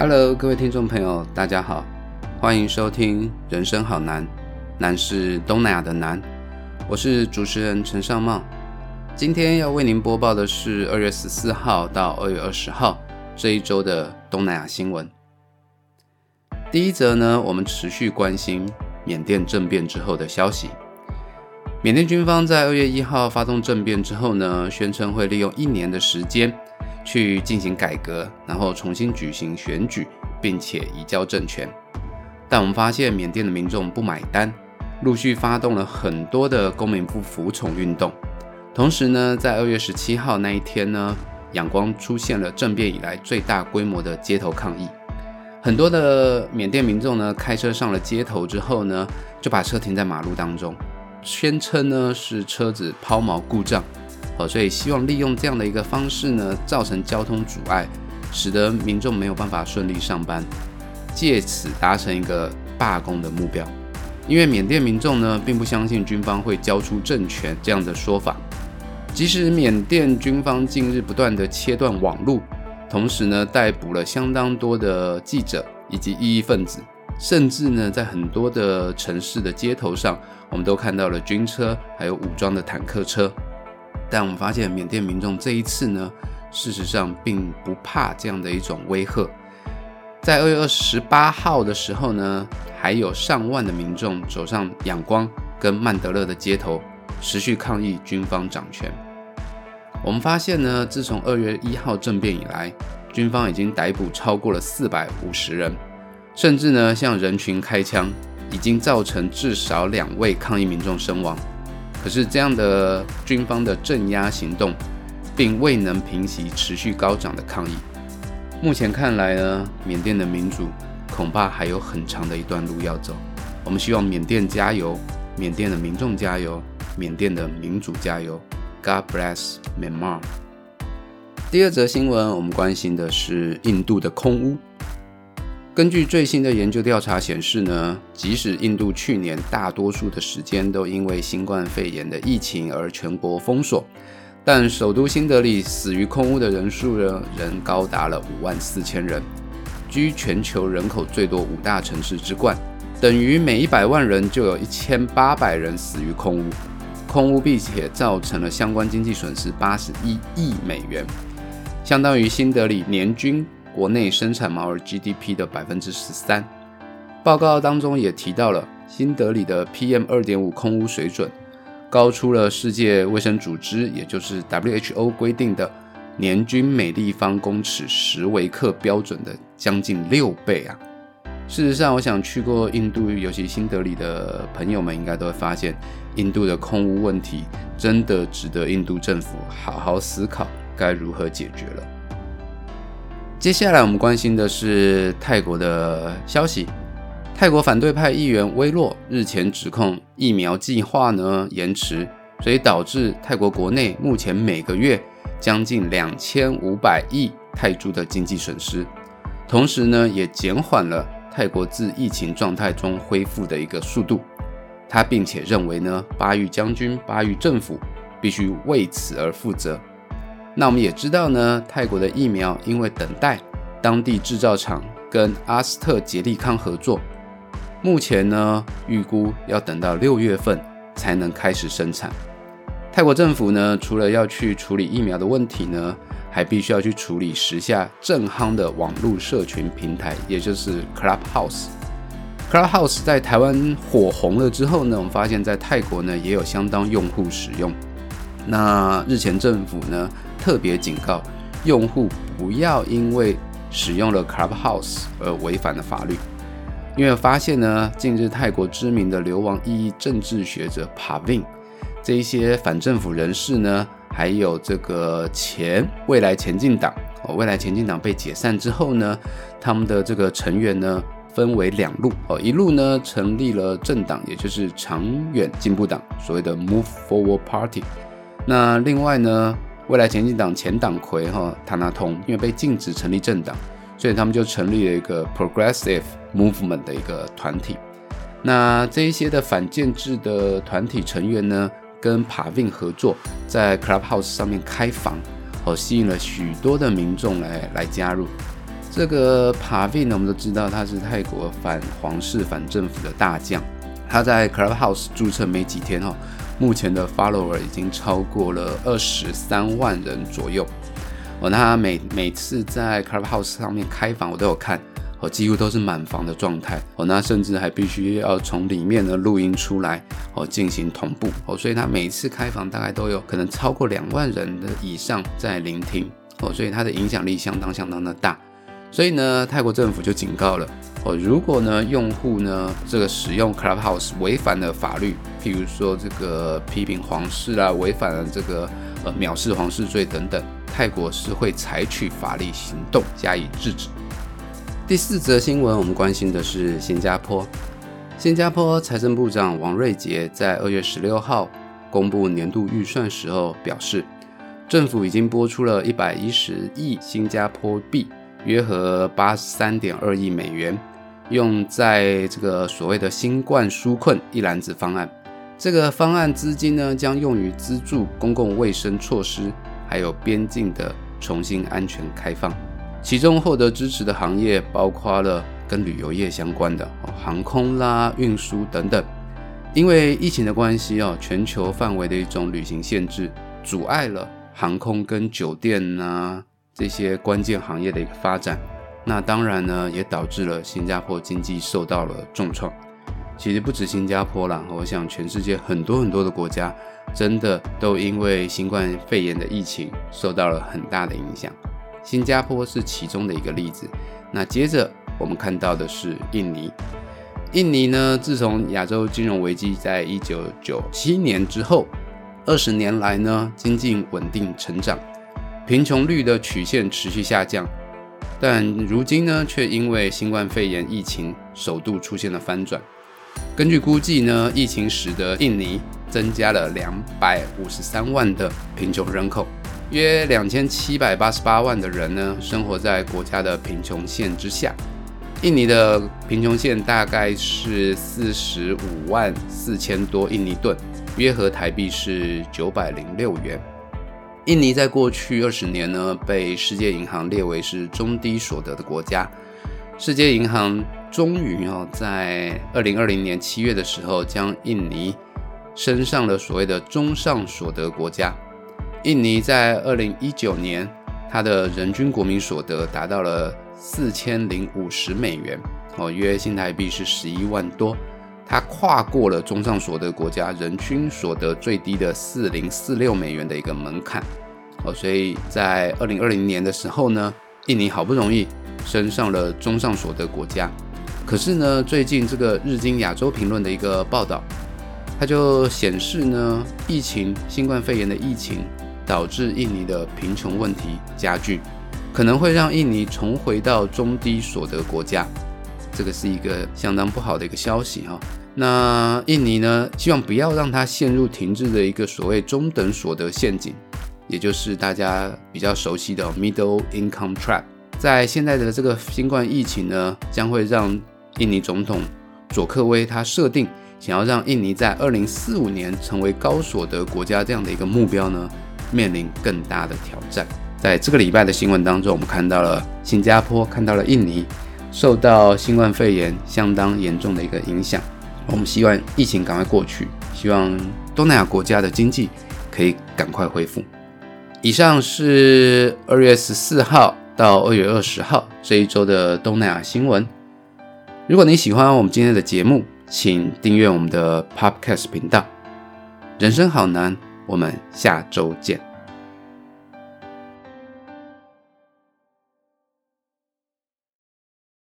Hello，各位听众朋友，大家好，欢迎收听《人生好难》，难是东南亚的难。我是主持人陈尚茂，今天要为您播报的是二月十四号到二月二十号这一周的东南亚新闻。第一则呢，我们持续关心缅甸政变之后的消息。缅甸军方在二月一号发动政变之后呢，宣称会利用一年的时间去进行改革，然后重新举行选举，并且移交政权。但我们发现缅甸的民众不买单，陆续发动了很多的公民不服从运动。同时呢，在二月十七号那一天呢，仰光出现了政变以来最大规模的街头抗议。很多的缅甸民众呢，开车上了街头之后呢，就把车停在马路当中。宣称呢是车子抛锚故障，哦，所以希望利用这样的一个方式呢，造成交通阻碍，使得民众没有办法顺利上班，借此达成一个罢工的目标。因为缅甸民众呢，并不相信军方会交出政权这样的说法。即使缅甸军方近日不断的切断网路，同时呢，逮捕了相当多的记者以及异议分子。甚至呢，在很多的城市的街头上，我们都看到了军车，还有武装的坦克车。但我们发现，缅甸民众这一次呢，事实上并不怕这样的一种威吓。在二月二十八号的时候呢，还有上万的民众走上仰光跟曼德勒的街头，持续抗议军方掌权。我们发现呢，自从二月一号政变以来，军方已经逮捕超过了四百五十人。甚至呢，向人群开枪，已经造成至少两位抗议民众身亡。可是，这样的军方的镇压行动，并未能平息持续高涨的抗议。目前看来呢，缅甸的民主恐怕还有很长的一段路要走。我们希望缅甸加油，缅甸的民众加油，缅甸的民主加油。God bless Myanmar。第二则新闻，我们关心的是印度的空屋。根据最新的研究调查显示呢，即使印度去年大多数的时间都因为新冠肺炎的疫情而全国封锁，但首都新德里死于空屋的人数呢，仍高达了五万四千人，居全球人口最多五大城市之冠，等于每一百万人就有一千八百人死于空屋。空屋并且造成了相关经济损失八十一亿美元，相当于新德里年均。国内生产毛额 GDP 的百分之十三。报告当中也提到了新德里的 PM 二点五空污水准，高出了世界卫生组织，也就是 WHO 规定的年均每立方公尺十微克标准的将近六倍啊！事实上，我想去过印度，尤其新德里的朋友们，应该都会发现，印度的空污问题真的值得印度政府好好思考该如何解决了。接下来我们关心的是泰国的消息。泰国反对派议员威洛日前指控疫苗计划呢延迟，所以导致泰国国内目前每个月将近两千五百亿泰铢的经济损失，同时呢也减缓了泰国自疫情状态中恢复的一个速度。他并且认为呢巴育将军、巴育政府必须为此而负责。那我们也知道呢，泰国的疫苗因为等待当地制造厂跟阿斯特捷利康合作，目前呢预估要等到六月份才能开始生产。泰国政府呢，除了要去处理疫苗的问题呢，还必须要去处理时下正夯的网络社群平台，也就是 Clubhouse。Clubhouse 在台湾火红了之后呢，我们发现在泰国呢也有相当用户使用。那日前政府呢？特别警告用户不要因为使用了 Clubhouse 而违反了法律，因为发现呢，近日泰国知名的流亡异议政治学者 Pavin 这一些反政府人士呢，还有这个前未来前进党哦，未来前进党被解散之后呢，他们的这个成员呢分为两路哦，一路呢成立了政党，也就是长远进步党，所谓的 Move Forward Party，那另外呢。未来前进党前党魁哈塔纳通，因为被禁止成立政党，所以他们就成立了一个 Progressive Movement 的一个团体。那这一些的反建制的团体成员呢，跟 Pavin 合作，在 Clubhouse 上面开房，哦，吸引了许多的民众来来加入。这个帕维呢，我们都知道他是泰国反皇室、反政府的大将。他在 Clubhouse 注册没几天哦，目前的 follower 已经超过了二十三万人左右。哦，那每每次在 Clubhouse 上面开房，我都有看。哦，几乎都是满房的状态哦，那甚至还必须要从里面呢录音出来哦，进行同步哦，所以他每次开房大概都有可能超过两万人的以上在聆听哦，所以他的影响力相当相当的大，所以呢，泰国政府就警告了哦，如果呢用户呢这个使用 Clubhouse 违反了法律，譬如说这个批评皇室啦，违反了这个呃藐视皇室罪等等，泰国是会采取法律行动加以制止。第四则新闻，我们关心的是新加坡。新加坡财政部长王瑞杰在二月十六号公布年度预算时候表示，政府已经拨出了一百一十亿新加坡币，约合八十三点二亿美元，用在这个所谓的新冠纾困一篮子方案。这个方案资金呢，将用于资助公共卫生措施，还有边境的重新安全开放。其中获得支持的行业包括了跟旅游业相关的航空啦、运输等等。因为疫情的关系哦，全球范围的一种旅行限制，阻碍了航空跟酒店呐这些关键行业的一个发展。那当然呢，也导致了新加坡经济受到了重创。其实不止新加坡啦，我想全世界很多很多的国家，真的都因为新冠肺炎的疫情受到了很大的影响。新加坡是其中的一个例子。那接着我们看到的是印尼。印尼呢，自从亚洲金融危机在一九九七年之后，二十年来呢，经济稳定成长，贫穷率的曲线持续下降。但如今呢，却因为新冠肺炎疫情首度出现了翻转。根据估计呢，疫情使得印尼增加了两百五十三万的贫穷人口。约两千七百八十八万的人呢，生活在国家的贫穷线之下。印尼的贫穷线大概是四十五万四千多印尼盾，约合台币是九百零六元。印尼在过去二十年呢，被世界银行列为是中低所得的国家。世界银行终于哦，在二零二零年七月的时候，将印尼升上了所谓的中上所得国家。印尼在二零一九年，它的人均国民所得达到了四千零五十美元，哦，约新台币是十一万多。它跨过了中上所得国家人均所得最低的四零四六美元的一个门槛，哦，所以在二零二零年的时候呢，印尼好不容易升上了中上所得国家。可是呢，最近这个日经亚洲评论的一个报道，它就显示呢，疫情新冠肺炎的疫情。导致印尼的贫穷问题加剧，可能会让印尼重回到中低所得国家，这个是一个相当不好的一个消息哈。那印尼呢，希望不要让它陷入停滞的一个所谓中等所得陷阱，也就是大家比较熟悉的 middle income trap。在现在的这个新冠疫情呢，将会让印尼总统佐克威他设定想要让印尼在二零四五年成为高所得国家这样的一个目标呢。面临更大的挑战。在这个礼拜的新闻当中，我们看到了新加坡，看到了印尼，受到新冠肺炎相当严重的一个影响。我们希望疫情赶快过去，希望东南亚国家的经济可以赶快恢复。以上是二月十四号到二月二十号这一周的东南亚新闻。如果你喜欢我们今天的节目，请订阅我们的 Podcast 频道。人生好难。我们下周见。